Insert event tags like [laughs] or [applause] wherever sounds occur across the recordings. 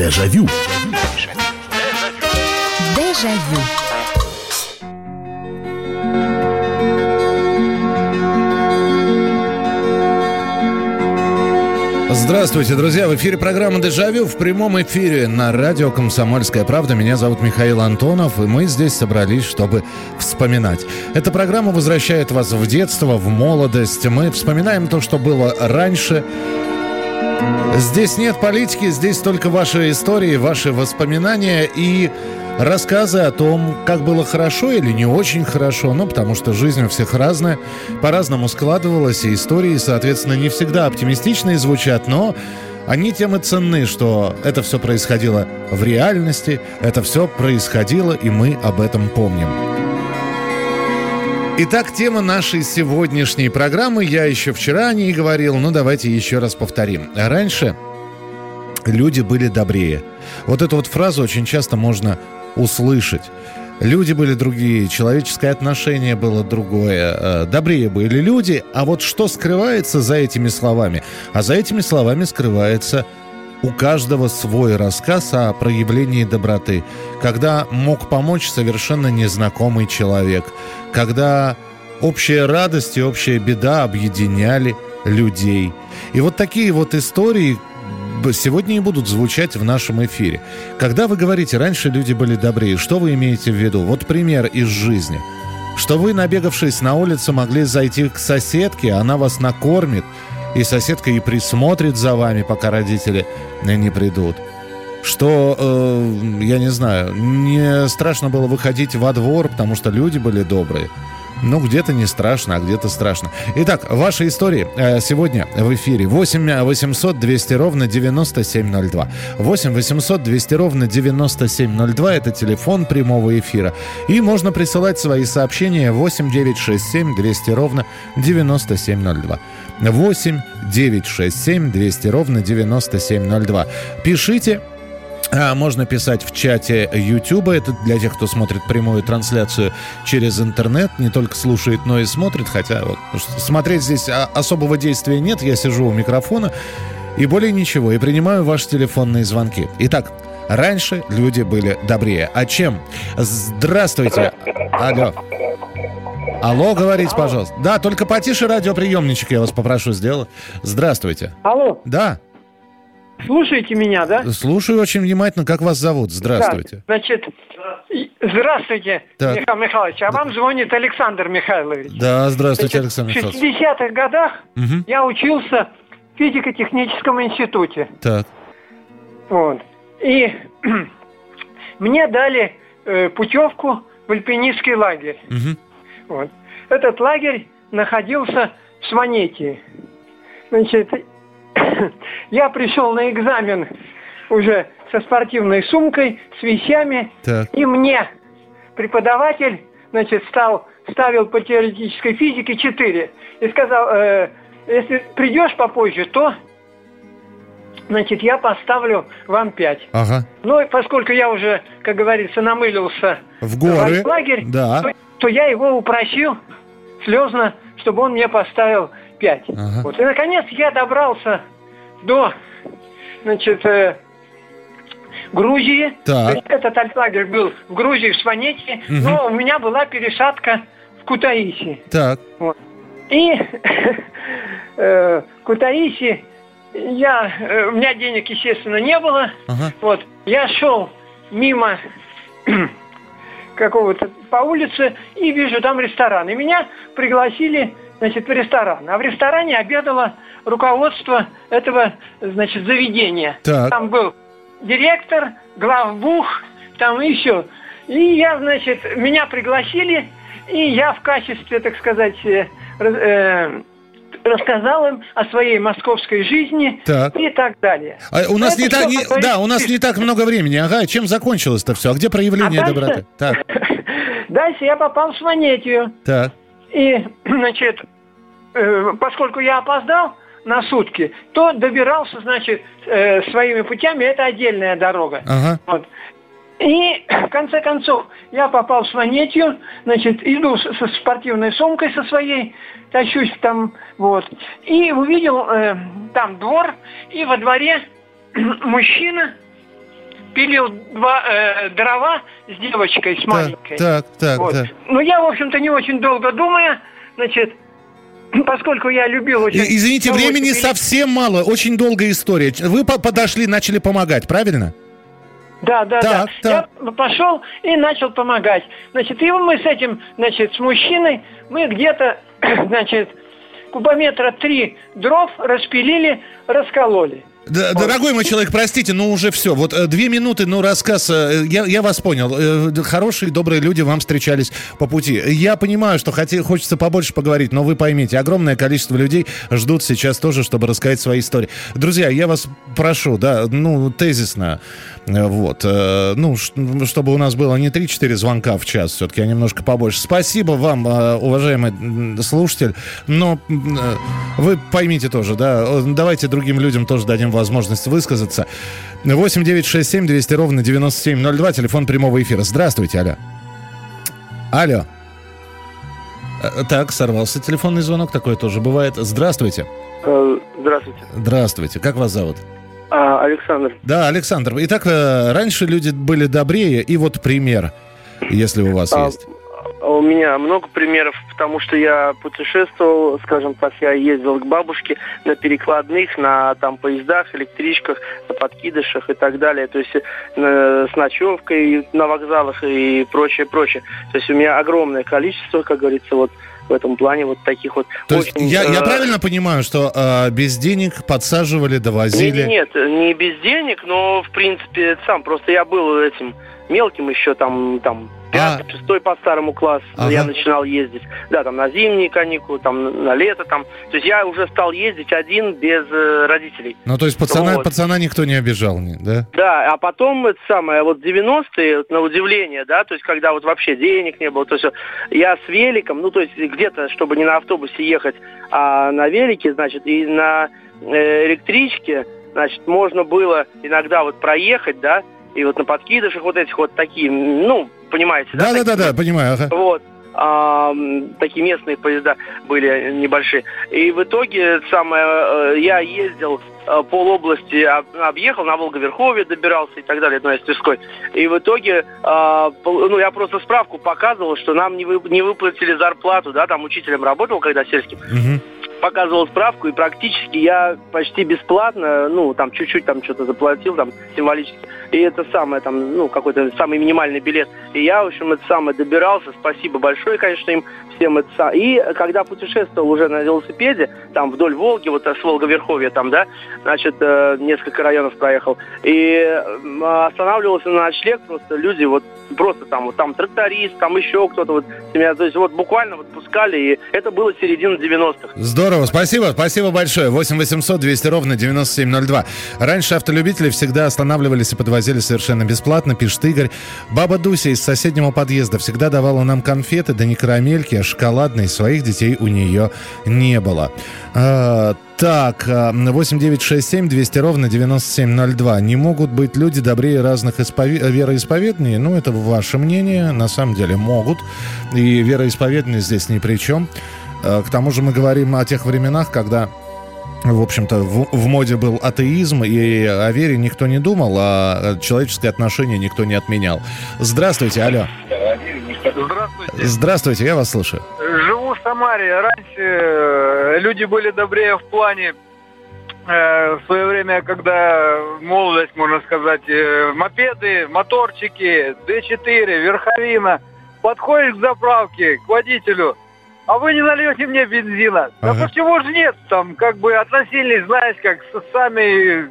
Дежавю. Дежавю. Здравствуйте, друзья! В эфире программа «Дежавю» в прямом эфире на радио «Комсомольская правда». Меня зовут Михаил Антонов, и мы здесь собрались, чтобы вспоминать. Эта программа возвращает вас в детство, в молодость. Мы вспоминаем то, что было раньше, Здесь нет политики, здесь только ваши истории, ваши воспоминания и рассказы о том, как было хорошо или не очень хорошо, ну, потому что жизнь у всех разная, по-разному складывалась, и истории, соответственно, не всегда оптимистичные звучат, но они тем и ценны, что это все происходило в реальности, это все происходило, и мы об этом помним. Итак, тема нашей сегодняшней программы, я еще вчера о ней говорил, но давайте еще раз повторим. Раньше люди были добрее. Вот эту вот фразу очень часто можно услышать. Люди были другие, человеческое отношение было другое, э, добрее были люди. А вот что скрывается за этими словами? А за этими словами скрывается у каждого свой рассказ о проявлении доброты, когда мог помочь совершенно незнакомый человек, когда общая радость и общая беда объединяли людей. И вот такие вот истории сегодня и будут звучать в нашем эфире. Когда вы говорите, раньше люди были добрее, что вы имеете в виду? Вот пример из жизни. Что вы, набегавшись на улицу, могли зайти к соседке, она вас накормит – и соседка и присмотрит за вами, пока родители не придут. Что, э, я не знаю, не страшно было выходить во двор, потому что люди были добрые. Ну, где-то не страшно, а где-то страшно. Итак, ваши истории э, сегодня в эфире. 8 800 200 ровно 9702. 8 800 200 ровно 9702 – это телефон прямого эфира. И можно присылать свои сообщения 8 967 200 ровно 9702. 8 967 200 ровно 9702. Пишите, а можно писать в чате YouTube. Это для тех, кто смотрит прямую трансляцию через интернет. Не только слушает, но и смотрит. Хотя вот, смотреть здесь особого действия нет. Я сижу у микрофона и более ничего. И принимаю ваши телефонные звонки. Итак, раньше люди были добрее. А чем? Здравствуйте. Алло. Алло, говорите, пожалуйста. Да, только потише радиоприемничек я вас попрошу сделать. Здравствуйте. Алло. Да. Слушаете меня, да? Слушаю очень внимательно. Как вас зовут? Здравствуйте. Да, значит, здравствуйте, так. Михаил Михайлович. А да. вам звонит Александр Михайлович. Да, здравствуйте, значит, Александр Михайлович. В 60-х годах угу. я учился в физико-техническом институте. Так. Вот. И [clears throat] мне дали э, путевку в альпинистский лагерь. Угу. Вот. Этот лагерь находился в Сванетии. Значит, [clears throat] я пришел на экзамен уже со спортивной сумкой, с вещами, так. и мне преподаватель, значит, стал, ставил по теоретической физике 4 и сказал, э, если придешь попозже, то значит, я поставлю вам 5. Ага. Ну, поскольку я уже, как говорится, намылился в горы, в лагерь, да. то, то я его упросил слезно, чтобы он мне поставил 5. Ага. Вот. И, наконец, я добрался до, значит, э, Грузии. Так. Этот альплагерь был в Грузии, в Сванете, угу. но у меня была пересадка в Кутаиси. Так. Вот. И [laughs] э, Кутаиси я, э, у меня денег, естественно, не было. Ага. Вот, я шел мимо [clears throat] какого-то по улице и вижу там ресторан. И меня пригласили, значит, в ресторан. А в ресторане обедало руководство этого, значит, заведения. Так. Там был директор, главбух, там еще. И я, значит, меня пригласили, и я в качестве, так сказать, э, э, рассказал им о своей московской жизни так. и так далее. А у нас не так, не, да, у нас не так много времени. Ага, чем закончилось это все? А где проявление а дальше, доброты? Так. [laughs] Дальше я попал в Сванетию. Так. И, [clears throat] значит, э, поскольку я опоздал на сутки, то добирался, значит, э, своими путями. Это отдельная дорога. Ага. Вот. И, [clears throat] в конце концов, я попал в Сванетию, значит, иду со спортивной сумкой со своей, тащусь там, вот. И увидел э, там двор, и во дворе [clears throat] мужчина пилил два э, дрова с девочкой, с маленькой. Так, так, вот. так. Ну, я, в общем-то, не очень долго думая, значит, [clears throat] поскольку я любил очень... Извините, времени пилить. совсем мало, очень долгая история. Вы подошли, начали помогать, правильно? Да, да, так, да. Так. Я пошел и начал помогать. Значит, и мы с этим, значит, с мужчиной, мы где-то, [clears throat] значит, кубометра три дров распилили, раскололи. Дорогой мой человек, простите, но уже все. Вот э, две минуты, ну, рассказ. Э, я, я вас понял. Э, хорошие, добрые люди вам встречались по пути. Я понимаю, что хоте, хочется побольше поговорить, но вы поймите, огромное количество людей ждут сейчас тоже, чтобы рассказать свои истории. Друзья, я вас прошу, да, ну, тезисно, вот, ну, чтобы у нас было не 3-4 звонка в час, все-таки, а немножко побольше. Спасибо вам, уважаемый слушатель, но вы поймите тоже, да, давайте другим людям тоже дадим возможность высказаться. 8 9 6 7 200 ровно 9702, телефон прямого эфира. Здравствуйте, алло. Алло. Э, так, сорвался телефонный звонок, такое тоже бывает. Здравствуйте. Э, здравствуйте. Здравствуйте. Как вас зовут? А, Александр. Да, Александр. Итак, э, раньше люди были добрее, и вот пример, если у вас а, есть. У меня много примеров, потому что я путешествовал, скажем так, я ездил к бабушке на перекладных, на там поездах, электричках, на подкидышах и так далее. То есть э, с ночевкой на вокзалах и прочее, прочее. То есть у меня огромное количество, как говорится, вот в этом плане вот таких вот. То очень, есть я, э... я правильно понимаю, что э, без денег подсаживали, довозили? Нет, нет, не без денег, но в принципе сам просто я был этим мелким еще там там Пятый, а... шестой по старому классу ага. я начинал ездить. Да, там на зимние каникулы, там на лето, там. То есть я уже стал ездить один без э, родителей. Ну, то есть пацана, вот. пацана никто не обижал, да? Да, а потом это самое, вот 90-е, на удивление, да, то есть когда вот вообще денег не было, то есть я с великом, ну, то есть где-то, чтобы не на автобусе ехать, а на велике, значит, и на э, электричке, значит, можно было иногда вот проехать, да, и вот на подкидышах вот этих вот такие, ну, понимаете, да? Да-да-да, понимаю. Ага. Вот. А, такие местные поезда были небольшие. И в итоге самое, э, я ездил э, пол области объехал, на Волговерховье добирался и так далее, из Тверской. И в итоге, а, ну, я просто справку показывал, что нам не, вы, не выплатили зарплату, да, там учителем работал, когда сельским. Угу показывал справку, и практически я почти бесплатно, ну, там, чуть-чуть там что-то заплатил, там, символически. И это самое, там, ну, какой-то самый минимальный билет. И я, в общем, это самое добирался. Спасибо большое, конечно, им всем это самое. И когда путешествовал уже на велосипеде, там, вдоль Волги, вот с Волговерховья там, да, значит, э, несколько районов проехал, и останавливался на ночлег, просто люди вот просто там, вот там тракторист, там еще кто-то, вот, меня, то есть вот буквально вот пускали, и это было середина 90-х. Здорово, спасибо, спасибо большое. 8 800 200 ровно 9702. Раньше автолюбители всегда останавливались и подвозили совершенно бесплатно, пишет Игорь. Баба Дуся из соседнего подъезда всегда давала нам конфеты, да не карамельки, а шоколадные. Своих детей у нее не было. А, так, 8967 200 ровно 9702. Не могут быть люди добрее разных испове... вероисповеданий? Ну, это ваше мнение. На самом деле могут. И вероисповедание здесь ни при чем. А, к тому же мы говорим о тех временах, когда в общем-то, в, в моде был атеизм, и о вере никто не думал, а человеческое отношение никто не отменял. Здравствуйте, алло. Здравствуйте. Здравствуйте, я вас слушаю. Живу в Самаре. Раньше э, люди были добрее в плане э, в свое время, когда молодость, можно сказать, э, мопеды, моторчики, D4, верховина, подходишь к заправке, к водителю, а вы не нальете мне бензина. Ага. Да почему же нет? Там как бы относились, знаешь, как сами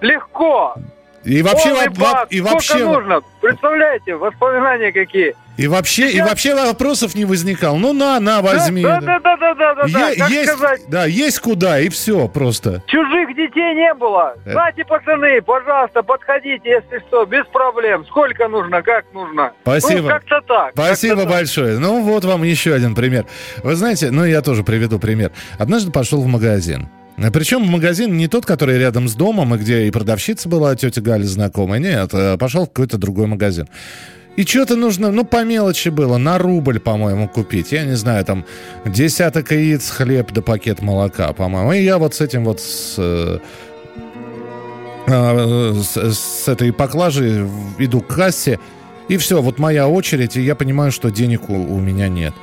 легко. И вообще, во, и вообще... нужно? Представляете, воспоминания какие. И вообще, Сейчас... и вообще вопросов не возникал. Ну на, на, возьми. Да, да, да, да, да, да, да. Е- как есть, сказать? Да, есть куда, и все просто. Чужих детей не было. Э. Знаете, пацаны, пожалуйста, подходите, если что, без проблем. Сколько нужно, как нужно. Спасибо. Ну, как-то так. Спасибо как-то большое. Так. Ну, вот вам еще один пример. Вы знаете, ну, я тоже приведу пример. Однажды пошел в магазин. Причем в магазин не тот, который рядом с домом, и где и продавщица была, тетя Галя знакомая. Нет, э, пошел в какой-то другой магазин. И что-то нужно, ну, по мелочи было, на рубль, по-моему, купить. Я не знаю, там, десяток яиц, хлеб да пакет молока, по-моему. И я вот с этим вот с, э, э, с, с этой поклажи иду к кассе, и все, вот моя очередь, и я понимаю, что денег у, у меня нет.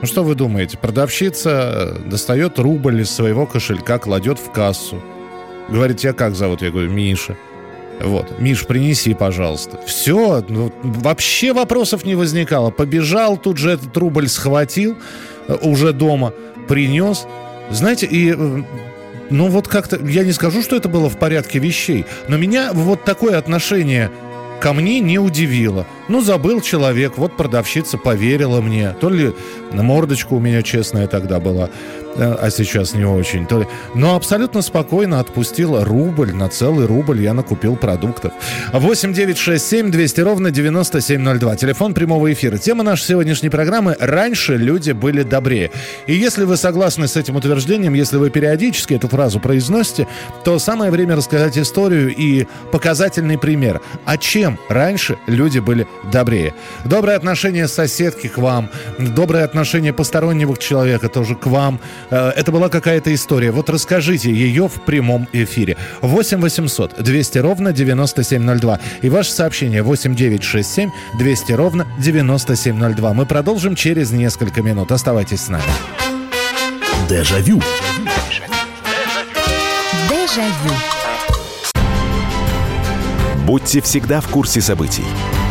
Ну что вы думаете? Продавщица достает рубль из своего кошелька, кладет в кассу. Говорит, я как зовут? Я говорю, Миша. Вот, Миш, принеси, пожалуйста. Все, ну, вообще вопросов не возникало. Побежал, тут же этот рубль схватил, э, уже дома, принес. Знаете, и э, ну вот как-то, я не скажу, что это было в порядке вещей, но меня вот такое отношение ко мне не удивило. Ну, забыл человек, вот продавщица поверила мне. То ли на мордочку у меня честная тогда была, э, а сейчас не очень. То ли... Но абсолютно спокойно отпустила рубль, на целый рубль я накупил продуктов. 8 9 6 7 200 ровно 9702. Телефон прямого эфира. Тема нашей сегодняшней программы «Раньше люди были добрее». И если вы согласны с этим утверждением, если вы периодически эту фразу произносите, то самое время рассказать историю и показательный пример. А чем раньше люди были добрее. Доброе отношение соседки к вам, доброе отношение постороннего человека тоже к вам. Э, это была какая-то история. Вот расскажите ее в прямом эфире. 8 800 200 ровно 9702. И ваше сообщение 8 9 6 7 200 ровно 9702. Мы продолжим через несколько минут. Оставайтесь с нами. Дежавю. Дежавю. Будьте всегда в курсе событий.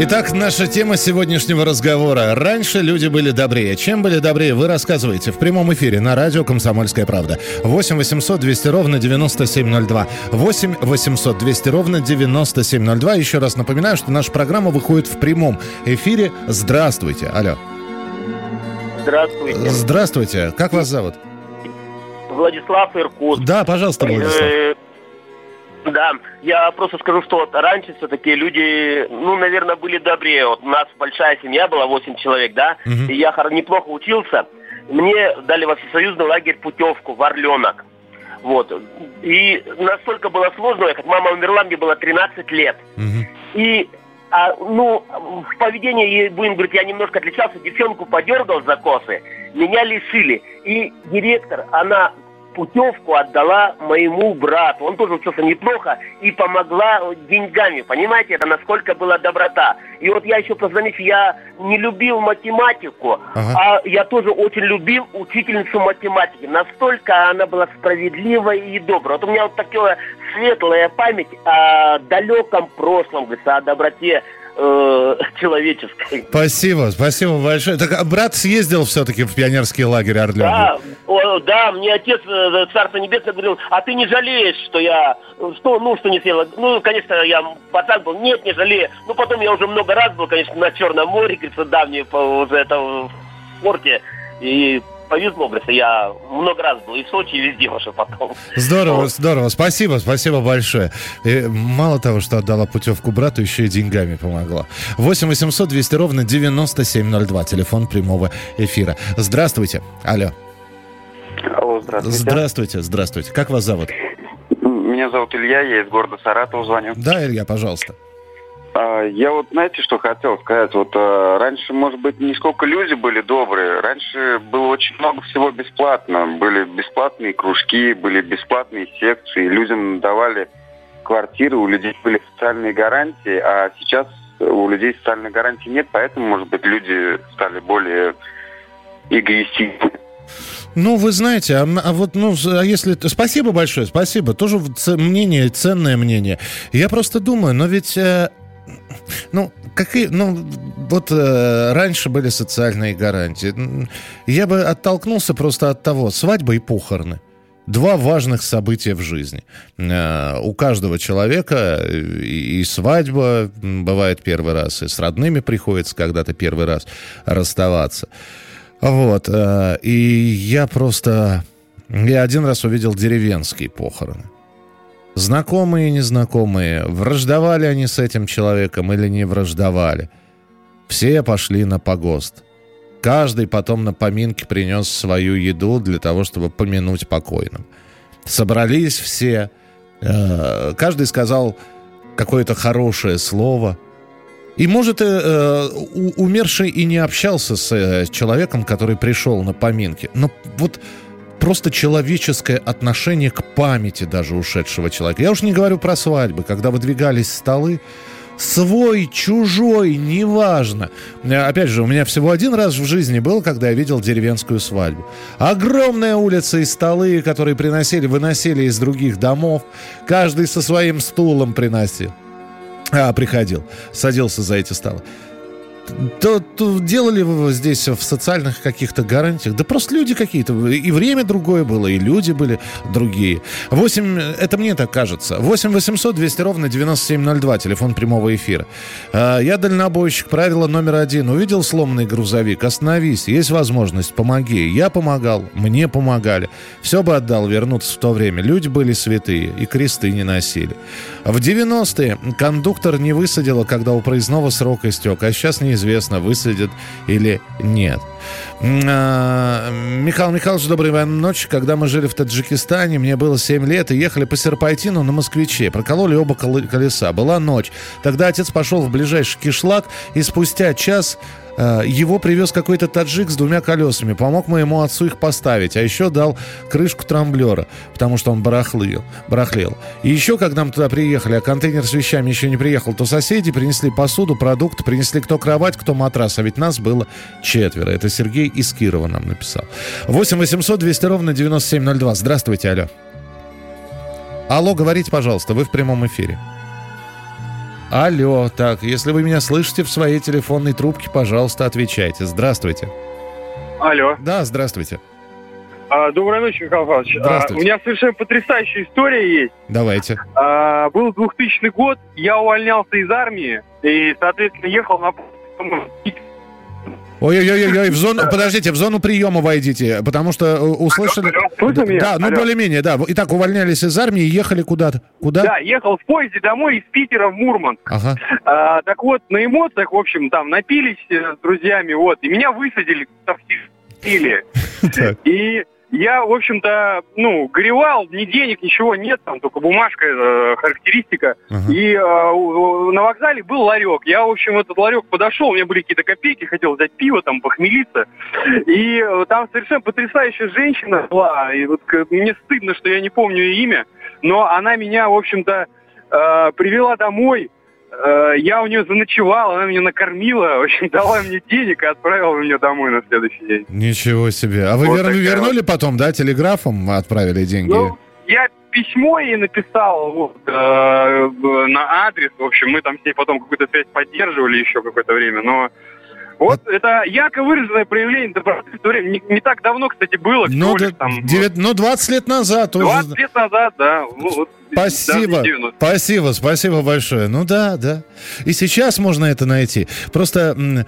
Итак, наша тема сегодняшнего разговора. Раньше люди были добрее. Чем были добрее, вы рассказываете в прямом эфире на радио «Комсомольская правда». 8 800 200 ровно 9702. 8 800 200 ровно 9702. Еще раз напоминаю, что наша программа выходит в прямом эфире. Здравствуйте. Алло. Здравствуйте. Здравствуйте. Как вас зовут? Владислав Иркутск. Да, пожалуйста, Владислав. Да, я просто скажу, что вот раньше все-таки люди, ну, наверное, были добрее. Вот у нас большая семья была, 8 человек, да, Мгм. и я неплохо учился. Мне дали во всесоюзный лагерь путевку в Орленок. Вот. И настолько было сложно ехать. Мама умерла, мне было 13 лет. Мгм. И, а, ну, в поведении, будем говорить, я немножко отличался. Девчонку подергал за косы, меня лишили. И директор, она путевку отдала моему брату. Он тоже учился неплохо и помогла деньгами. Понимаете, это насколько была доброта. И вот я еще позвонить, я не любил математику, Ага. а я тоже очень любил учительницу математики. Настолько она была справедливая и добрая. Вот у меня вот такая светлая память о далеком прошлом, говорится, о доброте э, [laughs] человеческой. Спасибо, спасибо большое. Так а брат съездил все-таки в пионерский лагерь Орленок? Да, о, да, мне отец, э, Царство Небесное, говорил, а ты не жалеешь, что я, что, ну, что не съела? Ну, конечно, я пацан был, нет, не жалею. Ну, потом я уже много раз был, конечно, на Черном море, говорится, давнее, по, уже это в спорте, и повезло, говорится, я много раз был и в Сочи, и везде уже потом. Здорово, Вот. здорово. Спасибо, спасибо большое. И мало того, что отдала путевку брату, еще и деньгами помогла. 8 800 200 ровно 9702. Телефон прямого эфира. Здравствуйте. Алло. Алло, здравствуйте. Здравствуйте, здравствуйте. Как вас зовут? Меня зовут Илья, я из города Саратова звоню. Да, Илья, пожалуйста. Я вот, знаете, что хотел сказать? Вот а, раньше, может быть, не сколько люди были добрые. Раньше было очень много всего бесплатно. Были бесплатные кружки, были бесплатные секции. Людям давали квартиры, у людей были социальные гарантии, а сейчас у людей социальной гарантии нет, поэтому, может быть, люди стали более эгоистичны. Ну, вы знаете, а, а вот, ну, а если... Спасибо большое, спасибо. Тоже мнение, ценное мнение. Я просто думаю, но ведь... э, ну, какие... Ну, вот э, раньше были социальные гарантии. Я бы оттолкнулся просто от того, свадьба и похороны. Два важных события в жизни. Э, У каждого человека э, и и свадьба бывает первый раз, и с родными приходится когда-то первый раз расставаться. Вот. э, И я просто... Я один раз увидел деревенские похороны. Знакомые и незнакомые, враждовали они с этим человеком или не враждовали. Все пошли на погост. Каждый потом на поминке принес свою еду для того, чтобы помянуть покойным. Собрались все, э, каждый сказал какое-то хорошее слово. И, может, э, умерший и не общался с э, человеком, который пришел на поминки. Но вот просто человеческое отношение к памяти даже ушедшего человека. Я уж не говорю про свадьбы, когда выдвигались столы, свой, чужой, неважно. Опять же, у меня всего один раз в жизни был, когда я видел деревенскую свадьбу. Огромная улица и столы, которые приносили, выносили из других домов. Каждый со своим стулом приносил. А, приходил, садился за эти столы то, то делали здесь в социальных каких-то гарантиях? Да просто люди какие-то. И время другое было, и люди были другие. 8, это мне так кажется. 8 800 200 ровно 9702, телефон прямого эфира. А, я дальнобойщик, правило номер один. Увидел сломанный грузовик, остановись, есть возможность, помоги. Я помогал, мне помогали. Все бы отдал вернуться в то время. Люди были святые, и кресты не носили. В 90-е кондуктор не высадила, когда у проездного срок истек, а сейчас не неизвестно, высадят или нет. А, Михаил Михайлович, доброй ночи. Когда мы жили в Таджикистане, мне было 7 лет, и ехали по Серпайтину на москвиче. Прокололи оба колеса. Была ночь. Тогда отец пошел в ближайший кишлак, и спустя час Э, его привез какой-то таджик с двумя колесами. Помог моему отцу их поставить. А еще дал крышку трамблера, потому что он барахлил, барахлел. И еще, когда мы туда приехали, а контейнер с вещами еще не приехал, то соседи принесли посуду, продукты, принесли кто кровать, кто матрас. А ведь нас было четверо. Это Сергей из Кирова нам написал. 8 800 200 ровно 9702. Здравствуйте, алло. Алло, говорите, пожалуйста, вы в прямом эфире. Алло, так, если вы меня слышите в своей телефонной трубке, пожалуйста, отвечайте. Здравствуйте. Алло. Да, здравствуйте. А, доброй ночи, Михаил Павлович. Здравствуйте. А, у меня совершенно потрясающая история есть. Давайте. А, был 2000 год, я увольнялся из армии и, соответственно, ехал на Ой-ой-ой, в зону, подождите, в зону приема войдите, потому что э, услышали... Слышно меня? Да, ну более-менее, да. Итак, увольнялись из армии и ехали куда-то. Куда? Да, ехал в поезде домой из Питера в Мурманск. Ага. А, так вот, на эмоциях, в общем, там напились э, с друзьями, вот, и меня высадили в стиле. [laughs] Так. И я, в общем-то, ну, горевал, ни денег, ничего нет, там только бумажка, э, характеристика. Ага. И э, у- на вокзале был ларек. Я, в общем, в этот ларек подошел, у меня были какие-то копейки, хотел взять пиво, там, похмелиться. И э, там совершенно потрясающая женщина была. И вот к- мне стыдно, что я не помню ее имя, но она меня, в общем-то, э, привела домой. Э, Я у нее заночевал, она меня накормила, общем, [laughs] дала мне денег и отправила меня домой на следующий день. Ничего себе. А вы Вот вер- вернули потом, да, телеграфом отправили деньги? Ну, я письмо ей написал вот, э, на адрес. В общем, мы там с ней потом какую-то связь поддерживали еще какое-то время. Но вот это ярко выраженное проявление доброты в то время. Не, не так давно, кстати, было. ну, лишь да, там, девят- ну, 20 лет назад уже. 20 лет назад, да. Вот, Спасибо, даже не 90. спасибо, спасибо большое. Ну да, да. И сейчас можно это найти. Просто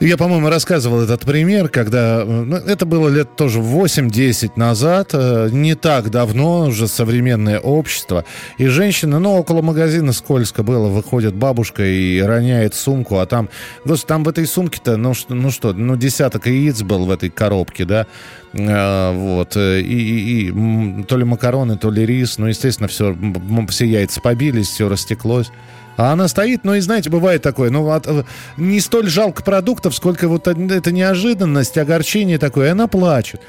я, по-моему, рассказывал этот пример, когда... э, ну, это было лет тоже 8-10 назад, э, не так давно, уже современное общество. И женщина, ну, около магазина скользко было, выходит бабушка и роняет сумку, а там... Господи, там в этой сумке-то, ну ну что, ну десяток яиц был в этой коробке, да? Э, вот. И, и- и, то ли макароны, то ли рис. Ну, естественно, все, все яйца побились, все растеклось. А она стоит, ну и знаете, бывает такое, ну от- э, не столь жалко продуктов, сколько вот эта неожиданность, огорчение такое, и она плачет.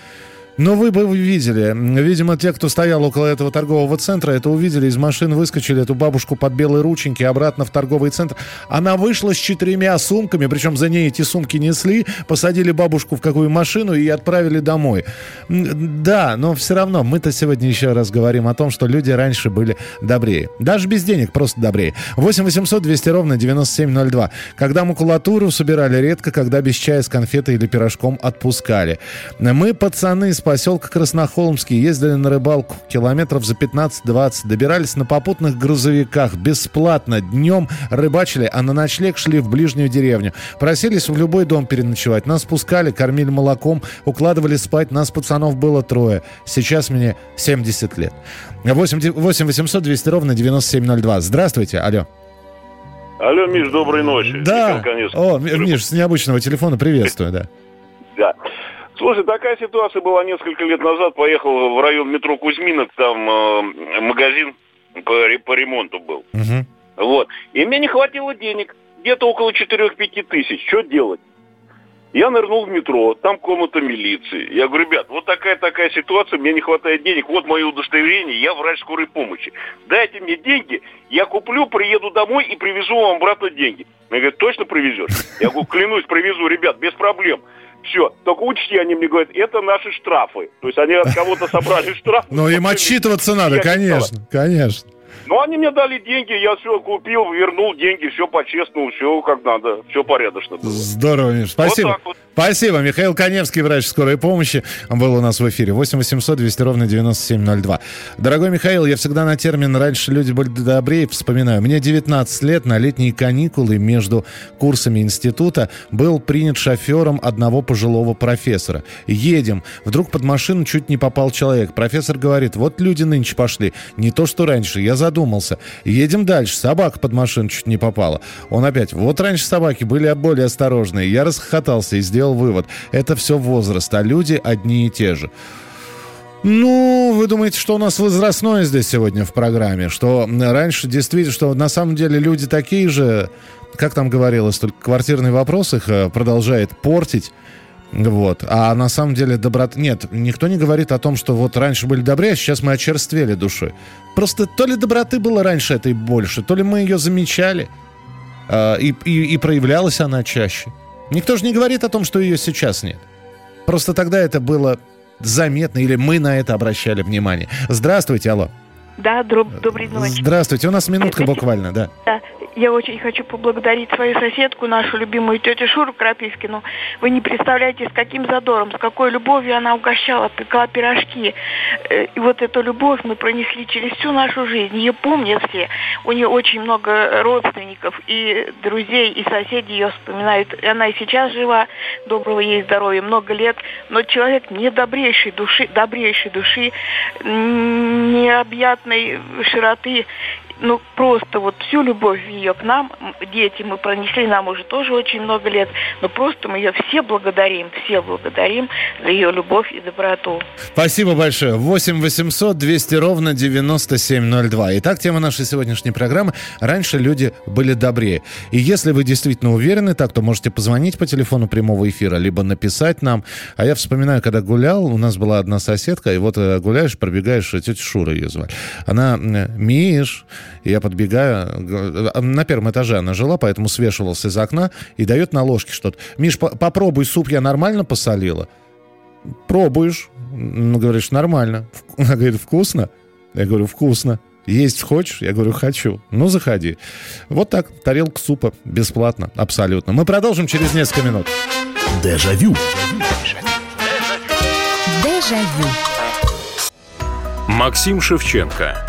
Но вы бы видели, видимо, те, кто стоял около этого торгового центра, это увидели, из машин выскочили эту бабушку под белые рученьки обратно в торговый центр. Она вышла с четырьмя сумками, причем за ней эти сумки несли, посадили бабушку в какую машину и отправили домой. Да, но все равно мы-то сегодня еще раз говорим о том, что люди раньше были добрее. Даже без денег, просто добрее. 8 800 200 ровно 9702. Когда макулатуру собирали редко, когда без чая с конфетой или пирожком отпускали. Мы, пацаны, с поселка Краснохолмский, ездили на рыбалку километров за 15-20, добирались на попутных грузовиках бесплатно, днем рыбачили, а на ночлег шли в ближнюю деревню. Просились в любой дом переночевать, нас пускали, кормили молоком, укладывали спать, нас пацанов было трое. Сейчас мне 70 лет. 8, 8 800 200 ровно 9702. Здравствуйте, алло. Алло, Миш, доброй ночи. Да. Михаил. О, Миш, с необычного телефона приветствую, да. Да. Слушай, такая ситуация была несколько лет назад. Поехал в район метро Кузьминок, там э, магазин по, по ремонту был. Мгм. Вот. И мне не хватило денег. Где-то около 4-5 тысяч. Что делать? Я нырнул в метро, там комната милиции. Я говорю, ребят, вот такая-такая ситуация, мне не хватает денег, вот мое удостоверение, я врач скорой помощи. Дайте мне деньги, я куплю, приеду домой и привезу вам обратно деньги. Мне говорят, точно привезешь? Я говорю, клянусь, привезу, ребят, без проблем. Все, только учти, они мне говорят, это наши штрафы. То есть они от кого-то [laughs] собрали штраф. Ну, им отчитываться надо, конечно, конечно. Ну, они мне дали деньги, я все купил, вернул деньги, все по-честному, все как надо, все порядочно. Здорово, Миш. Спасибо. Вот так вот. Спасибо. Михаил Коневский, врач скорой помощи, был у нас в эфире. 8 800 200 ровно 9702. Дорогой Михаил, я всегда на термин «раньше люди были добрее» вспоминаю. Мне 19 лет, на летние каникулы между курсами института был принят шофером одного пожилого профессора. Едем. Вдруг под машину чуть не попал человек. Профессор говорит, вот люди нынче пошли. Не то, что раньше. Я задумался. Едем дальше. Собака под машину чуть не попала. Он опять, вот раньше собаки были более осторожные. Я расхохотался и сделал вывод. Это все возраст, а люди одни и те же. Ну, вы думаете, что у нас возрастное здесь сегодня в программе? Что раньше действительно, что на самом деле люди такие же, как там говорилось, только квартирный вопрос их э, продолжает портить. Вот. А на самом деле доброта... Нет, никто не говорит о том, что вот раньше были добрее, а сейчас мы очерствели душой. Просто то ли доброты было раньше этой больше, то ли мы ее замечали, э, и, и, и проявлялась она чаще. Никто же не говорит о том, что ее сейчас нет. Просто тогда это было заметно, или мы на это обращали внимание. Здравствуйте, алло. Да, дроб- доброй ночи. Здравствуйте, у нас минутка буквально, да. Да, я очень хочу поблагодарить свою соседку, нашу любимую тетю Шуру Крапивкину. Вы не представляете, с каким задором, с какой любовью она угощала, пекла пирожки. Э, И вот эту любовь мы пронесли через всю нашу жизнь. Ее помнят все. У нее очень много родственников и друзей, и соседи ее вспоминают. И Она и сейчас жива, доброго ей здоровья, много лет. Но человек не добрейшей души, добрейшей души, необъятной широты. Ну, просто вот всю любовь ее к нам, дети, мы пронесли, нам уже тоже очень много лет, но просто мы ее все благодарим, все благодарим за ее любовь и доброту. Спасибо большое. 8 800 200 ровно 9702. Итак, тема нашей сегодняшней программы. Раньше люди были добрее. И если вы действительно уверены так, то можете позвонить по телефону прямого эфира, либо написать нам. А я вспоминаю, когда гулял, у нас была одна соседка, и вот э, гуляешь, пробегаешь, тетя Шура ее звали. Она, Миш, я подбегаю, на первом этаже она жила, поэтому свешивался из окна и дает на ложке что-то. Миш, по- попробуй суп, я нормально посолила? Пробуешь. Ну, говоришь, нормально. [laughs] Она говорит, вкусно? Я говорю, вкусно. Есть хочешь? Я говорю, хочу. Ну, заходи. Вот так, тарелка супа, бесплатно, абсолютно. Мы продолжим через несколько минут. Дежавю. Дежавю. Максим Шевченко.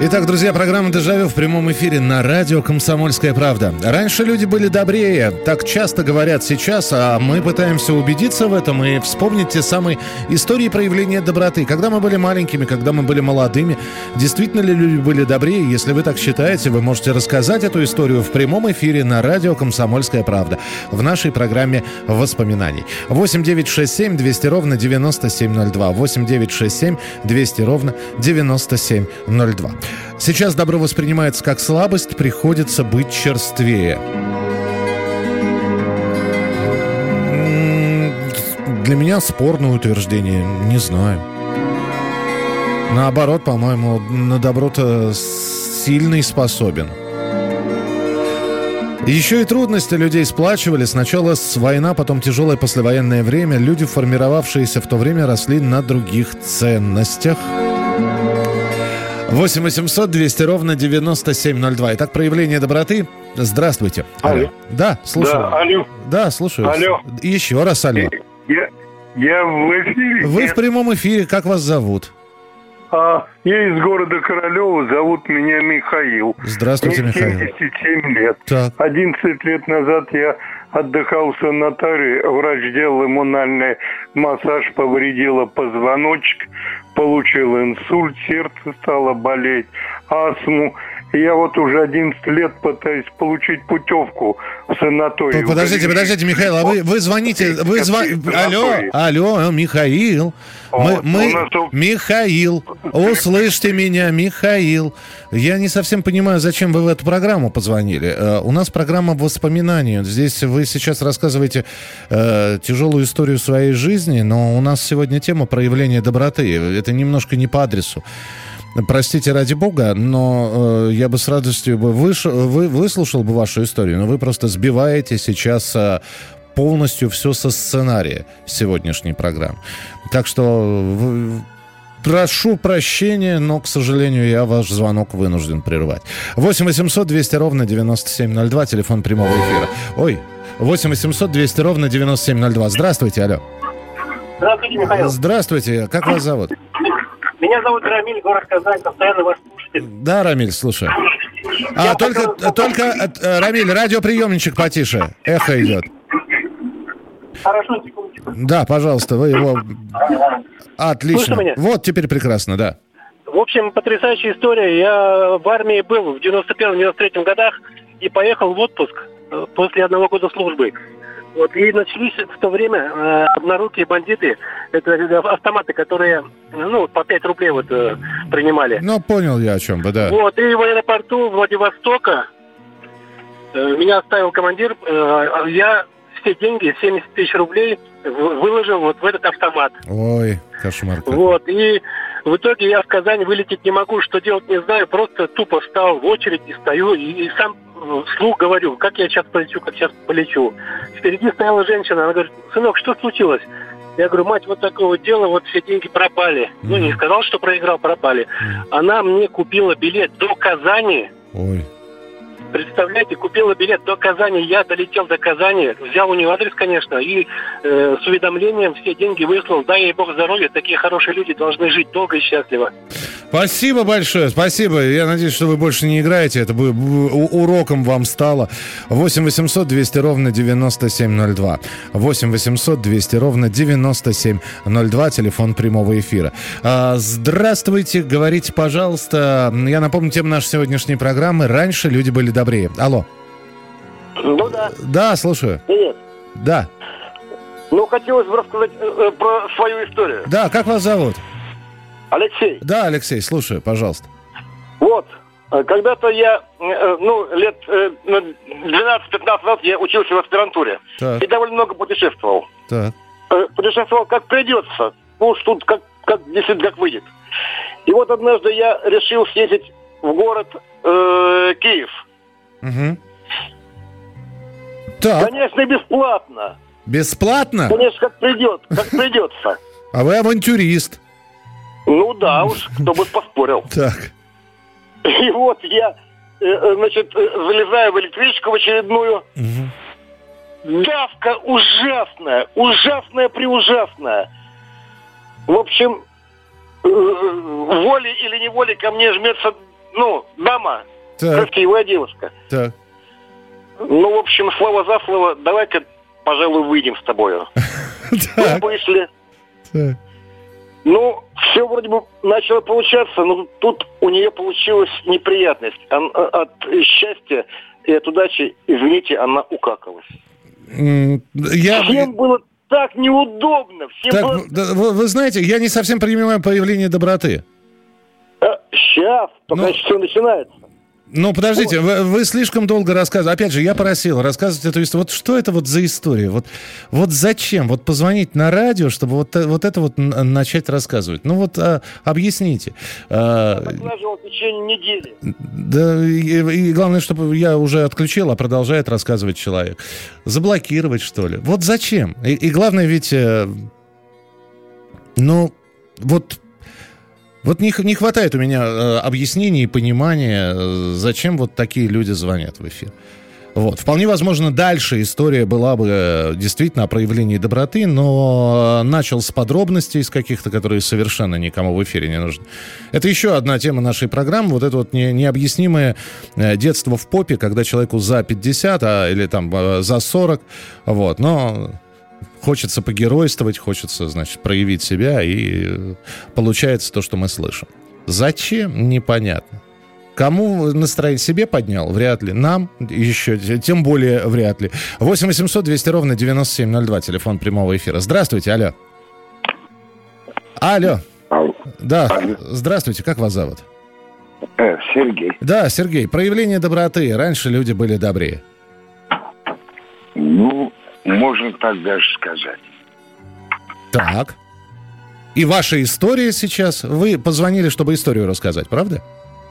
Итак, друзья, программа «Дежавю» в прямом эфире на радио «Комсомольская правда». Раньше люди были добрее, так часто говорят сейчас, а мы пытаемся убедиться в этом и вспомнить те самые истории проявления доброты. Когда мы были маленькими, когда мы были молодыми, действительно ли люди были добрее? Если вы так считаете, вы можете рассказать эту историю в прямом эфире на радио «Комсомольская правда» в нашей программе «Воспоминаний». 8 9 6 7 200 ровно 9702. 8 9 6 7 200 ровно 9702. Сейчас добро воспринимается как слабость, приходится быть черствее. Для меня спорное утверждение, не знаю. Наоборот, по-моему, на добро-то сильный способен. Еще и трудности людей сплачивали. Сначала с война, потом тяжелое послевоенное время. Люди, формировавшиеся в то время, росли на других ценностях. 8 800 200 ровно 9702. Итак, проявление доброты. Здравствуйте. Алло. Да, слушаю. Да, алло. Да, слушаю. Алло. Еще раз алло. Я, я в эфире. Вы Нет. в прямом эфире. Как вас зовут? А, я из города Королева, зовут меня Михаил. Здравствуйте, Мне Михаил. 77 лет. Так. 11 лет назад я отдыхал в санатории. Врач делал эмунальный массаж, повредила позвоночник, получил инсульт, сердце стало болеть, астму. И я вот уже 11 лет пытаюсь получить путевку в санаторий. Подождите, подождите, Михаил, а вы, вы звоните, вы звоните, алло, алло, Михаил, мы, мы- Михаил, [laughs] услышьте меня, Михаил. Я не совсем понимаю, зачем вы в эту программу позвонили. Э, У нас программа воспоминаний. Здесь вы сейчас рассказываете э, тяжелую историю своей жизни, но у нас сегодня тема проявления доброты. Это немножко не по адресу. Простите ради бога, но э, я бы с радостью бы выш- вы, выслушал бы вашу историю, но вы просто сбиваете сейчас э, полностью все со сценария сегодняшней программы. Так что прошу прощения, но, к сожалению, я ваш звонок вынужден прервать. 8 800 200 ровно 9702, телефон прямого эфира. Ой, 8 800 200 ровно 9702. Здравствуйте, алло. Здравствуйте, Михаил. Здравствуйте, как вас зовут? Меня зовут Рамиль, город Казань, постоянно ваш слушатель. Да, Рамиль, слушаю. А, только, только, э, Рамиль, радиоприемничек потише. Эхо идет. Хорошо, секундочку. Да, пожалуйста, вы его... Отлично. Вот, теперь прекрасно, да. В общем, потрясающая история. Я в армии был в 91-93 годах и поехал в отпуск э, после одного года службы. Вот, и начались в то время э, однорукие бандиты, это э, автоматы, которые, ну, по 5 рублей вот э, принимали. Ну, понял я о чем бы, да. Вот, и в аэропорту Владивостока э, меня оставил командир, э, я все деньги, 70 тысяч рублей, выложил вот в этот автомат. Ой, кошмар. какой. Вот, и в итоге я в Казань вылететь не могу, что делать не знаю, просто тупо встал в очередь и стою, и, и сам вслух говорю, как я сейчас полечу, как сейчас полечу. Впереди стояла женщина, она говорит, сынок, что случилось? Я говорю, мать, вот такого дела, вот все деньги пропали. Ну, не сказал, что проиграл, пропали. Она мне купила билет до Казани. Ой. Представляете, купила билет до Казани, я долетел до Казани, взял у нее адрес, конечно, и э, с уведомлением все деньги выслал. Дай ей бог здоровья, такие хорошие люди должны жить долго и счастливо. Спасибо большое, спасибо. Я надеюсь, что вы больше не играете. Это бы уроком вам стало. 8 800 200 ровно 9702. 8 800 200 ровно 9702. Телефон прямого эфира. А, Здравствуйте, говорите, пожалуйста. Я напомню тему нашей сегодняшней программы. Раньше люди были добрее. Алло. Ну да. Да, слушаю. Привет. Да. Ну, хотелось бы рассказать э, э, про свою историю. Да, как вас зовут? Алексей, Да, Алексей, слушаю, пожалуйста. вот, э, когда-то я, э, ну, лет э, ну, 12-15 назад я учился в аспирантуре. Так. И довольно много путешествовал. Так. Путешествовал как придется. Ну, уж тут как, как действительно как выйдет. И вот однажды я решил съездить в город э, Киев. Мгм. Так. Конечно, бесплатно. Бесплатно? Конечно, как придет, как придется. [laughs] А вы авантюрист. Ну да уж, кто бы поспорил. [laughs] Так. И вот я, э, э, значит, э, залезаю в электричку в очередную. Давка ужасная, ужасная преужасная. В общем, волей или неволей ко мне жмется, ну, дама, Так. красивая девушка. Так. Ну, в общем, слово за слово, давай-ка, пожалуй, выйдем с тобою. Мы [laughs] вышли. Так. Ну, все вроде бы начало получаться, но тут у нее получилась неприятность. Ан- а- от счастья и от удачи, извините, она укакалась. Я... Всем было так неудобно. Всем Так, было... вы, вы знаете, я не совсем понимаю появление доброты. сейчас, только Ну. все начинается. Ну, подождите, вы, вы слишком долго рассказываете. Опять же, я просил рассказывать эту историю. Вот что это вот за история? Вот, вот зачем? Вот позвонить на радио, чтобы вот, вот это вот начать рассказывать? Ну вот а, объясните. А, Отлаживал в течение недели. да, и, и главное, чтобы я уже отключил, а продолжает рассказывать человек. Заблокировать, что ли? Вот зачем? И, и главное ведь, э, ну, вот, вот не, не хватает у меня э, объяснений и понимания, э, зачем вот такие люди звонят в эфир. Вот. Вполне возможно, дальше история была бы э, действительно о проявлении доброты, но начал с подробностей, из каких-то, которые совершенно никому в эфире не нужны. Это еще одна тема нашей программы, вот это вот не- необъяснимое детство в попе, когда человеку за 50 а, или там за 40, вот, но хочется погеройствовать, хочется, значит, проявить себя, и э, получается то, что мы слышим. Зачем? Непонятно. Кому настроение себе поднял? Вряд ли. Нам еще, тем более вряд ли. 8 800 200 ровно 9702, телефон прямого эфира. Здравствуйте, алло. Алло. Да, здравствуйте, как вас зовут? Сергей. Да, Сергей, проявление доброты. Раньше люди были добрее. Ну, можно так даже сказать. Так. И ваша история сейчас. Вы позвонили, чтобы историю рассказать, правда?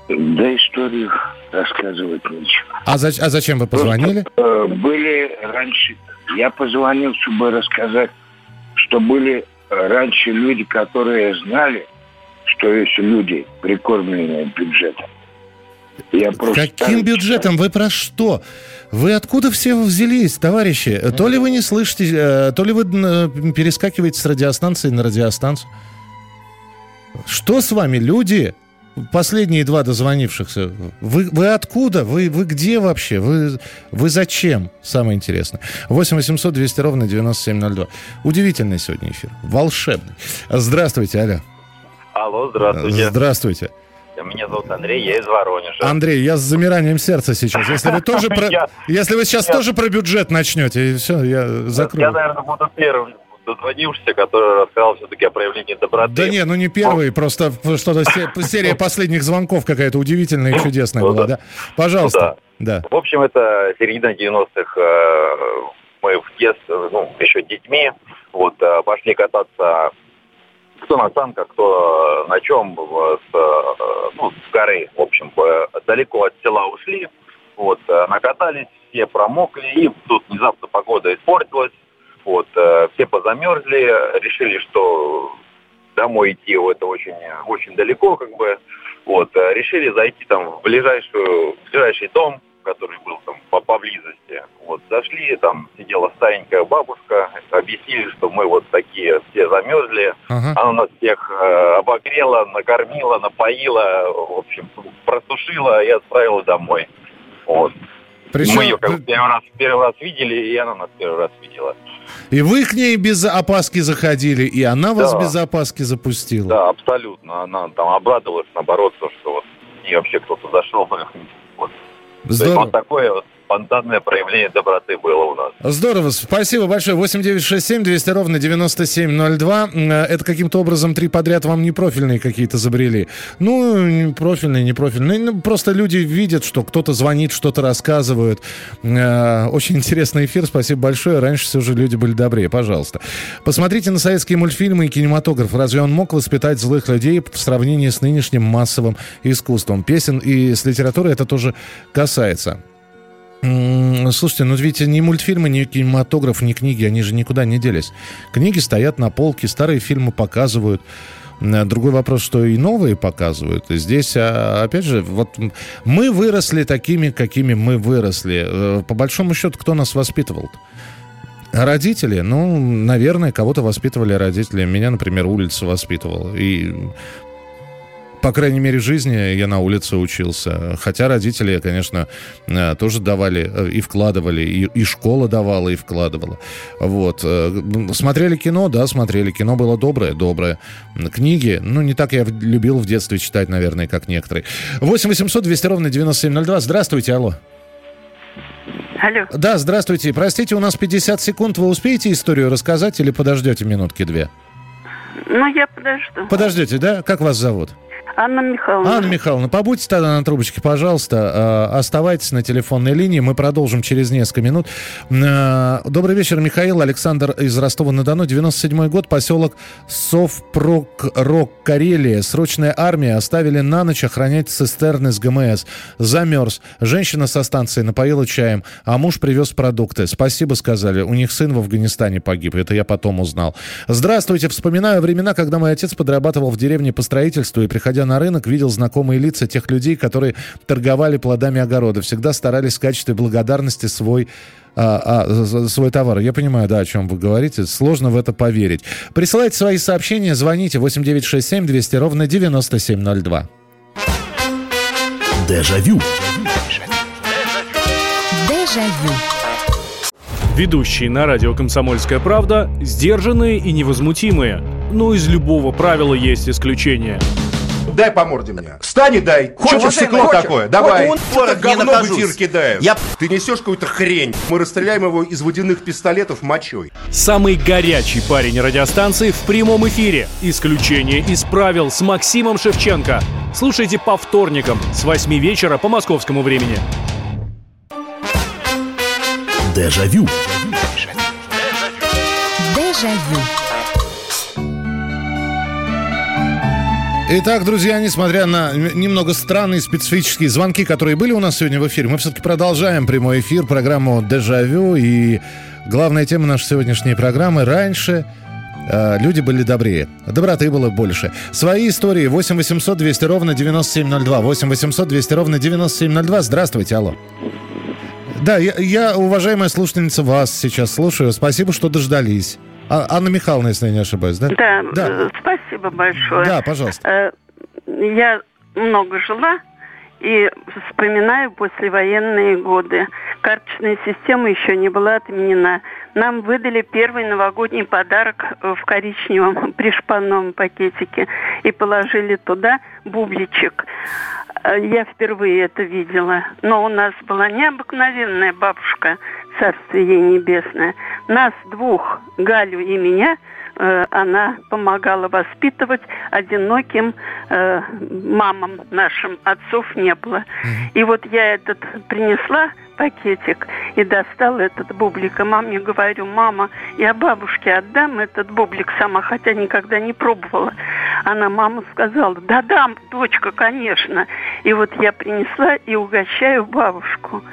Да историю рассказывать нечего. А, за- а зачем вы позвонили? Э, были раньше... Я позвонил, чтобы рассказать, что были э, раньше люди, которые знали, что есть люди, прикормленные бюджетом. Я просто... Каким бюджетом? Вы про что? Вы откуда все взялись, товарищи? То ли вы не слышите, э, то ли вы э, перескакиваете с радиостанции на радиостанцию. Что с вами, люди? Последние два дозвонившихся. Вы, вы откуда? Вы, вы где вообще? Вы, вы зачем? Самое интересное. 8 800 200 ровно 9702. Удивительный сегодня эфир. Волшебный. Здравствуйте, Аля. Алло, здравствуйте. Здравствуйте. Меня зовут Андрей, я из Воронежа. Андрей, я с замиранием сердца сейчас. Если вы тоже про, [laughs] если вы сейчас тоже про бюджет начнете, и все, я закрою. Я, наверное, буду первым дозвонившийся, который рассказал все-таки о проявлении доброты. Да не, ну не первый, просто что-то се- серия [laughs] последних звонков какая-то удивительная и чудесная Ну была, да. Пожалуйста. Да. В общем, это середина 90-х. э, Мы в детстве, ну, еще детьми, вот, э, пошли кататься кто на санках, кто на чем, с, э, ну, с горы, в общем, э, далеко от села ушли, вот, э, накатались, все промокли, и тут внезапно погода испортилась, вот, все позамерзли, решили, что домой идти это очень, очень далеко, как бы, вот, решили зайти там в ближайшую, в ближайший дом, который был там по- поблизости. Вот, зашли, там сидела старенькая бабушка, объяснили, что мы вот такие все замерзли. Она нас всех э, обогрела, накормила, напоила, в общем, просушила и отправила домой. Вот. Причем- Мы ее как первый раз, первый раз видели, и она нас первый раз видела. И вы к ней без опаски заходили, и она вас Да. без опаски запустила. Да, абсолютно. Она там обрадовалась, наоборот, то, что вот и вообще кто-то зашел. [laughs] Вот. То есть Здорово. вот такое вот спонтанное проявление доброты было у нас. Здорово, спасибо большое. 8967 200 ровно 9702. М, э, Это каким-то образом три подряд вам не профильные какие-то забрели. Ну, профильные, не профильные. Ну, просто люди видят, что кто-то звонит, что-то рассказывают. Э, Очень интересный эфир, спасибо большое. Раньше все же люди были добрее, пожалуйста. Посмотрите на советские мультфильмы и кинематограф. Разве он мог воспитать злых людей в сравнении с нынешним массовым искусством? Песен и с литературой это тоже касается. Слушайте, ну ведь ни мультфильмы, ни кинематограф, ни книги, они же никуда не делись. Книги стоят на полке, старые фильмы показывают. Другой вопрос, что и новые показывают. Здесь, а, опять же, вот мы выросли такими, какими мы выросли. Э, По большому счету, кто нас воспитывал? Родители, ну, наверное, кого-то воспитывали родители. Меня, например, улица воспитывала. И по крайней мере, в жизни я на улице учился. Хотя родители, конечно, э, тоже давали э, и вкладывали, и, и школа давала, и вкладывала. Вот. Э, Смотрели кино, да, смотрели. Кино было доброе, доброе. Книги, ну, не так я любил в детстве читать, наверное, как некоторые. 8 800 200 ровно 9702. Здравствуйте, алло. Алло. Да, здравствуйте. Простите, у нас 50 секунд. Вы успеете историю рассказать или подождете минутки две? Ну, я подожду. Подождете, да? Как вас зовут? Анна Михайловна. Анна Михайловна, побудьте тогда на трубочке, пожалуйста. Э, Оставайтесь на телефонной линии. Мы продолжим через несколько минут. Э, Добрый вечер, Михаил. Александр из Ростова-на-Дону. 97 год, поселок Совпрок, Рок, Карелия. Срочная армия оставили на ночь охранять цистерны с ГМС. Замерз. Женщина со станции напоила чаем, а муж привез продукты. Спасибо, сказали. У них сын в Афганистане погиб. Это я потом узнал. Здравствуйте. Вспоминаю времена, когда мой отец подрабатывал в деревне по строительству и, приходя на рынок, видел знакомые лица тех людей, которые торговали плодами огорода. Всегда старались в качестве благодарности свой а, а, свой товар. Я понимаю, да, о чем вы говорите. Сложно в это поверить. Присылайте свои сообщения, звоните 8967 200 ровно 9702. Дежавю. Дежавю. Ведущие на радио «Комсомольская правда» сдержанные и невозмутимые. Но из любого правила есть исключение. Дай по морде мне. Встань и дай. Хочешь Чего, стекло хочешь? такое? Давай. Он- не говно в эфир кидаешь? Я- Ты несешь какую-то хрень. Мы расстреляем его из водяных пистолетов мочой. Самый горячий парень радиостанции в прямом эфире. Исключение из правил с Максимом Шевченко. Слушайте по вторникам с 8 вечера по московскому времени. Дежавю. Дежавю. Итак, друзья, несмотря на немного странные специфические звонки, которые были у нас сегодня в эфире, мы все-таки продолжаем прямой эфир, программу «Дежавю». И главная тема нашей сегодняшней программы «Раньше э, люди были добрее, доброты было больше». Свои истории 8 800 200 ровно 9702. 8 800 200 ровно 9702. Здравствуйте, алло. Да, я, я, уважаемая слушательница, вас сейчас слушаю. Спасибо, что дождались. А- Анна Михайловна, если я не ошибаюсь, да? Да, э, спасибо большое. Да, пожалуйста. Э, Я много жила и вспоминаю послевоенные годы. Карточная система еще не была отменена. Нам выдали первый новогодний подарок в коричневом [laughs] пришпанном пакетике и положили туда бубличек. Э, Я впервые это видела. Но у нас была необыкновенная бабушка, царствие ей небесное. Нас двух, Галю и меня, э, она помогала воспитывать одиноким э, мамам нашим. Отцов не было. И вот я этот принесла пакетик и достала этот бублик. И маме говорю, мама, я бабушке отдам этот бублик сама, хотя никогда не пробовала. Она мама сказала, да дам, дочка, конечно. И вот я принесла и угощаю бабушку.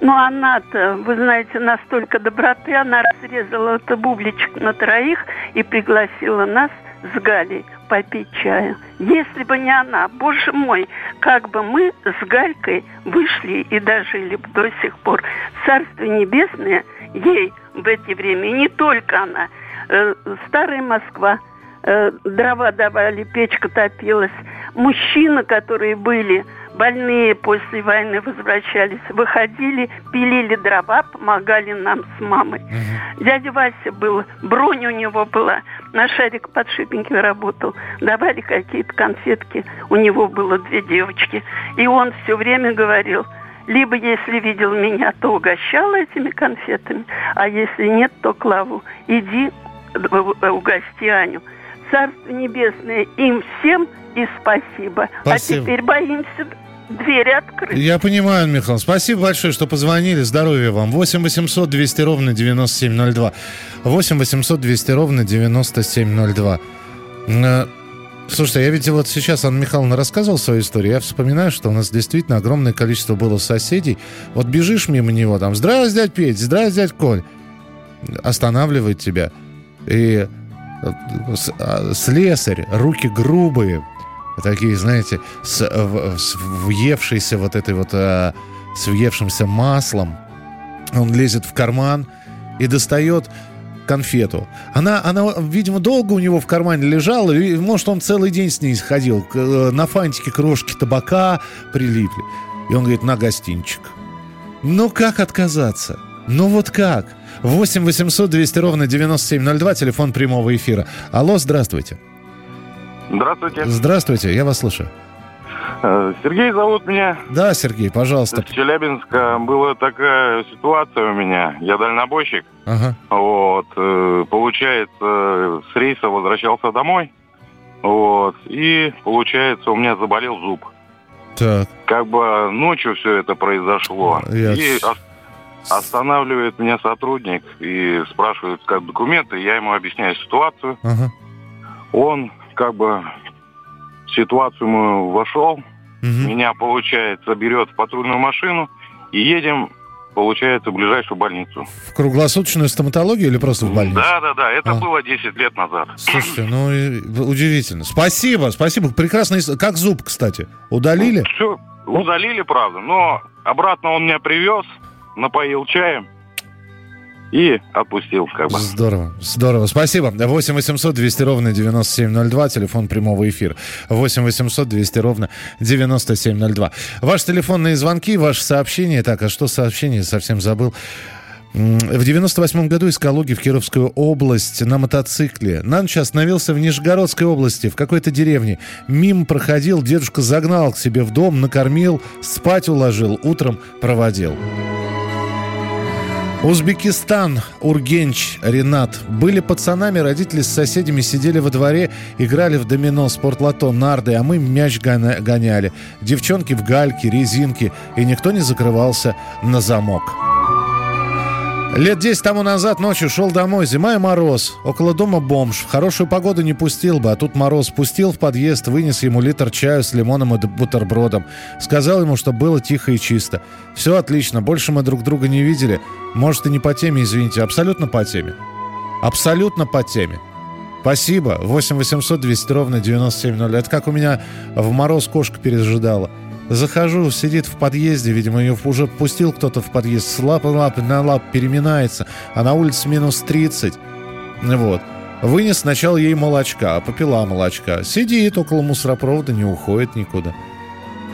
Но она-то, вы знаете, настолько доброты, она разрезала этот бубличек на троих и пригласила нас с Галей попить чаю. Если бы не она, боже мой, как бы мы с Галькой вышли и дожили бы до сих пор. Царство небесное ей в эти время, и не только она, э, старая Москва, э, дрова давали, печка топилась. Мужчины, которые были больные после войны, возвращались, выходили, пилили дрова, помогали нам с мамой. Дядя Вася был, бронь у него была, на шарик подшипнике работал. Давали какие-то конфетки, у него было две девочки. И он все время говорил, либо если видел меня, то угощал этими конфетами, а если нет, то Клаву, иди э, угости Аню. Царство небесное им всем и спасибо. Спасибо. А теперь боимся двери открыть. Я понимаю, Михайловна. Спасибо большое, что позвонили. Здоровья вам. 8 800 200 ровно 9702. 8 800 200 ровно 9702. Э, Слушайте, я ведь вот сейчас Анна Михайловна рассказывала свою историю. Я вспоминаю, что у нас действительно огромное количество было соседей. Вот бежишь мимо него, там, здравствуй, дядь Петь, здравствуй, дядь Коль. Останавливает тебя. И э, а, слесарь, руки грубые, такие, знаете, с, в- с въевшейся вот этой вот, а, с въевшимся маслом. Он лезет в карман и достает конфету. Она, она, видимо, долго у него в кармане лежала, и, может, он целый день с ней ходил. К- э, На фантике крошки табака прилипли. И он говорит, на гостинчик. Ну, как отказаться? Ну, вот как? 8 800 200 ровно 9702, телефон прямого эфира. Алло, здравствуйте. Здравствуйте. Здравствуйте, я вас слушаю. Э, Сергей зовут меня. Да, Сергей, пожалуйста. С Челябинска была такая ситуация у меня. Я дальнобойщик. Ага. Вот. э, Получается, с рейса возвращался домой. Вот. И получается, у меня заболел зуб. Так. Как бы ночью все это произошло. Я- И ос- останавливает меня сотрудник и спрашивает, как документы. Я ему объясняю ситуацию. Ага. Он как бы в ситуацию мы вошел. Меня, получается, берет в патрульную машину и едем, получается, в ближайшую больницу. В круглосуточную стоматологию или просто в больницу? Да, да, да, это А. было 10 лет назад. Слушайте, ну удивительно. Спасибо, спасибо. Прекрасно. Как зуб, кстати? Удалили? Все, удалили, правда, но обратно он меня привез, напоил чаем и отпустил, как бы. Здорово, здорово. Спасибо. 8 800 200 ровно 9702, телефон прямого эфира. 8 800 200 ровно 9702. Ваши телефонные звонки, ваши сообщения. Так, а что сообщение? Совсем забыл. В 98 году из Калуги в Кировскую область на мотоцикле. На ночь остановился в Нижегородской области, в какой-то деревне. Мимо проходил, дедушка загнал к себе в дом, накормил, спать уложил, утром проводил. Узбекистан, Ургенч, Ренат. Были пацанами, родители с соседями сидели во дворе, играли в домино, спортлото, нарды, а мы мяч гоня- гоняли. Девчонки в гальке, резинки, и никто не закрывался на замок. Лет 10 тому назад ночью шел домой, зима и мороз. Около дома бомж. Хорошую погоду не пустил бы, а тут мороз. Пустил в подъезд, вынес ему литр чаю с лимоном и бутербродом. Сказал ему, что было тихо и чисто. Все отлично, больше мы друг друга не видели. Может и не по теме, извините, абсолютно по теме. Абсолютно по теме. Спасибо. 8 800 200 ровно 9702. Это как у меня в мороз кошка пережидала. Захожу, сидит в подъезде, видимо, ее уже пустил кто-то в подъезд, с лапы лапы на лап переминается, а на улице минус 30. Вот. Вынес сначала ей молочка, попила молочка. Сидит около мусоропровода, не уходит никуда.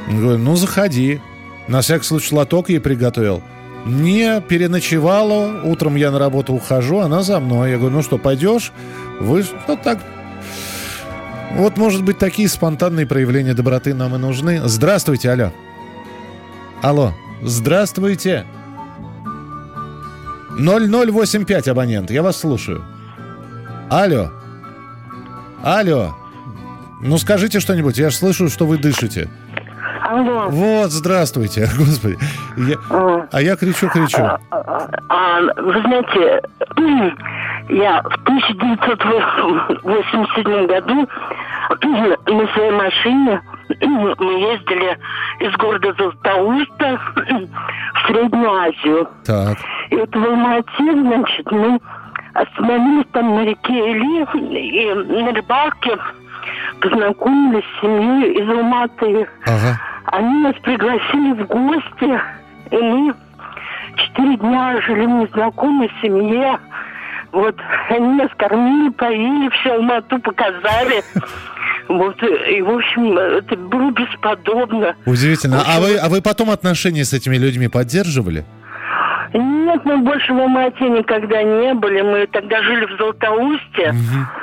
Говорю, ну заходи. На всякий случай лоток ей приготовил. Не переночевала, утром я на работу ухожу, она за мной. Я говорю, ну что, пойдешь? Вы что так вот, может быть, такие спонтанные проявления доброты нам и нужны. Здравствуйте, алло. Алло, здравствуйте. 0085 абонент, я вас слушаю. Алло. Алло. Ну, скажите что-нибудь, я же слышу, что вы дышите. Алло. Вот, здравствуйте, [laughs] господи. Я- А я кричу-кричу. А, вы знаете, [clears throat] я в 1987 году на своей машине мы ездили из города Златоуста в Среднюю Азию. Так. И вот в Алмате, значит, мы остановились там на реке Или и на рыбалке познакомились с семьей из Алматы. Ага. Они нас пригласили в гости, и мы четыре дня жили в незнакомой семье. Вот, они нас кормили, поили, все Алмату показали. Вот, и, в общем, это было бесподобно. Удивительно. А вы, а вы потом отношения с этими людьми поддерживали? Нет, мы больше в Алмате никогда не были. Мы тогда жили в Златоусте.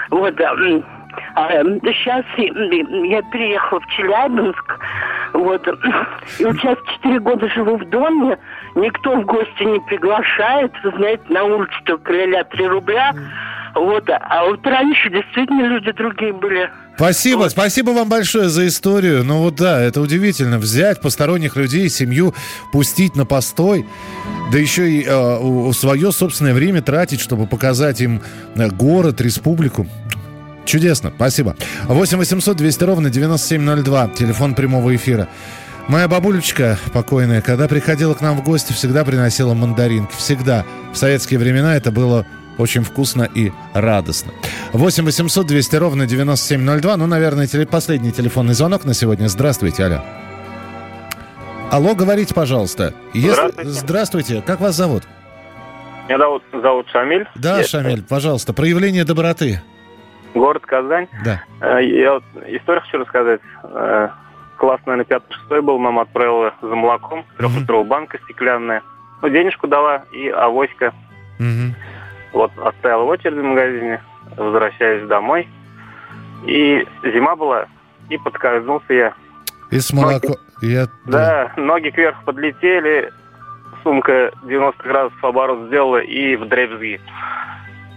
Вот, а, м, а, сейчас я переехала в Челябинск. Вот. И вот сейчас четыре года живу в доме. Никто в гости не приглашает. Вы знаете, на улице только ля 3 рубля. Вот. А вот раньше действительно люди другие были. Спасибо, спасибо вам большое за историю. Ну вот да, это удивительно. Взять посторонних людей, семью, пустить на постой, да еще и э, свое собственное время тратить, чтобы показать им э, город, республику. Чудесно, спасибо. 8 800 200 ровно 9702, телефон прямого эфира. Моя бабулечка покойная, когда приходила к нам в гости, всегда приносила мандаринки. Всегда. В советские времена это было очень вкусно и радостно. 8 800 200 ровно 9702. Ну, наверное, теле- последний телефонный звонок на сегодня. Здравствуйте, алло. Алло, говорите, пожалуйста. Если- Здравствуйте. Здравствуйте. Как вас зовут? Меня зовут, зовут Шамиль. Да, Я- Шамиль, пожалуйста. Проявление доброты. Город Казань. Да. Э, Я вот историю хочу рассказать. Э, Класс, наверное, пятый-шестой был. Мама отправила за молоком. Трехлитровая банка стеклянная. Ну, денежку дала и авоська. Вот, оставил в очереди в магазине. Возвращаюсь домой. И зима была. И подскользнулся я. И с молоко... Я... Да, ноги кверху подлетели, сумка 90 градусов оборот сделала и в дребезги.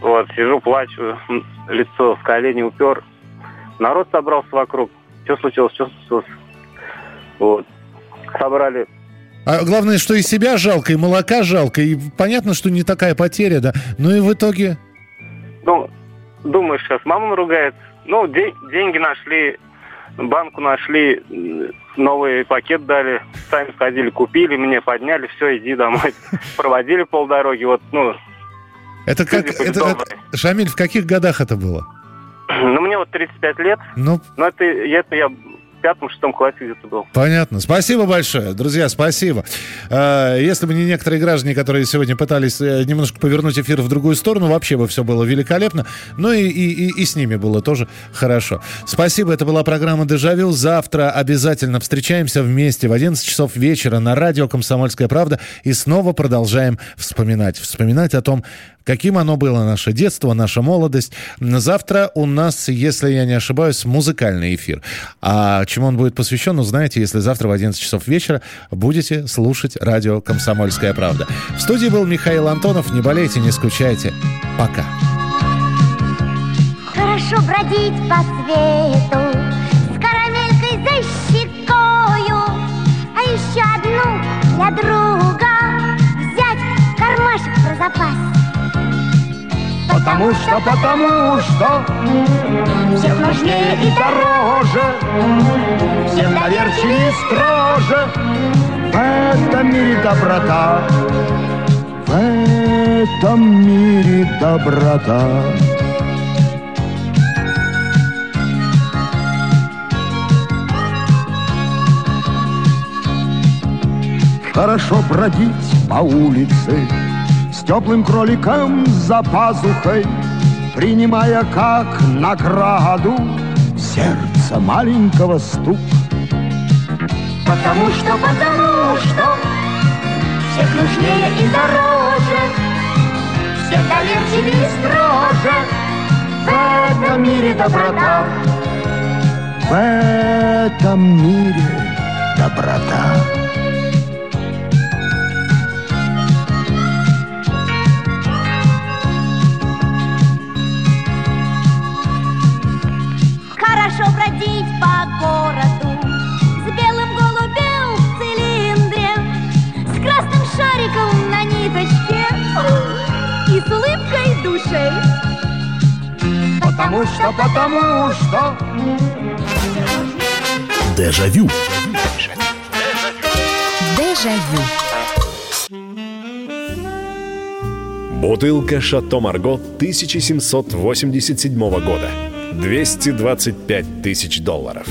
Вот, сижу, плачу, лицо в колени упер. народ собрался вокруг. Что случилось, что случилось? Вот. Собрали а главное, что и себя жалко, и молока жалко, и понятно, что не такая потеря, да. Ну и в итоге... Ну, думаешь, сейчас мама ругает. Ну, де- деньги нашли, банку нашли, новый пакет дали, сами сходили, купили, мне подняли, все, иди домой. [laughs] Проводили полдороги, вот, ну... Это как... Это, это, Шамиль, в каких годах это было? Ну, мне вот 35 лет. Ну... Но это, это я пятом-шестом классе где-то был. Понятно. Спасибо большое. Друзья, спасибо. А, если бы не некоторые граждане, которые сегодня пытались э, немножко повернуть эфир в другую сторону, вообще бы все было великолепно. Ну и, и, и, и с ними было тоже хорошо. Спасибо. Это была программа «Дежавю». Завтра обязательно встречаемся вместе в 11 часов вечера на радио «Комсомольская правда» и снова продолжаем вспоминать. Вспоминать о том, каким оно было, наше детство, наша молодость. Завтра у нас, если я не ошибаюсь, музыкальный эфир. А чему он будет посвящен, узнаете, если завтра в 11 часов вечера будете слушать радио «Комсомольская правда». В студии был Михаил Антонов. Не болейте, не скучайте. Пока. Хорошо бродить по свету с карамелькой за щекою, а еще одну для друга взять кармашек про запас. Потому что, потому что Всех нужнее и дороже Всех доверчивее и строже. В этом мире доброта В этом мире доброта. Хорошо бродить по улице теплым кроликом за пазухой, Принимая как награду сердце маленького стук. Потому что, потому что Всех нужнее и дороже Всех доверчивее и строже. В этом мире доброта. В этом мире доброта хорошо бродить по городу. С белым голубем в цилиндре С красным шариком на ниточке И с улыбкой души Потому что, потому что. Дежавю. Дежавю. Бутылка «Шато Марго» 1787 года – 225 тысяч долларов.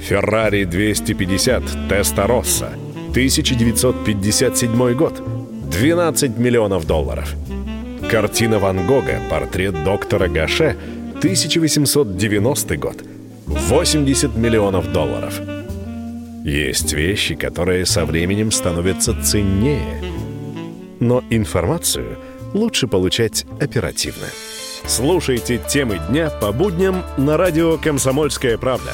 Феррари 250 Теста Росса, 1957 год, 12 миллионов долларов. Картина Ван Гога «Портрет доктора Гаше», 1890 год, 80 миллионов долларов. Есть вещи, которые со временем становятся ценнее. Но информацию лучше получать оперативно. Слушайте темы дня по будням на радио «Комсомольская правда».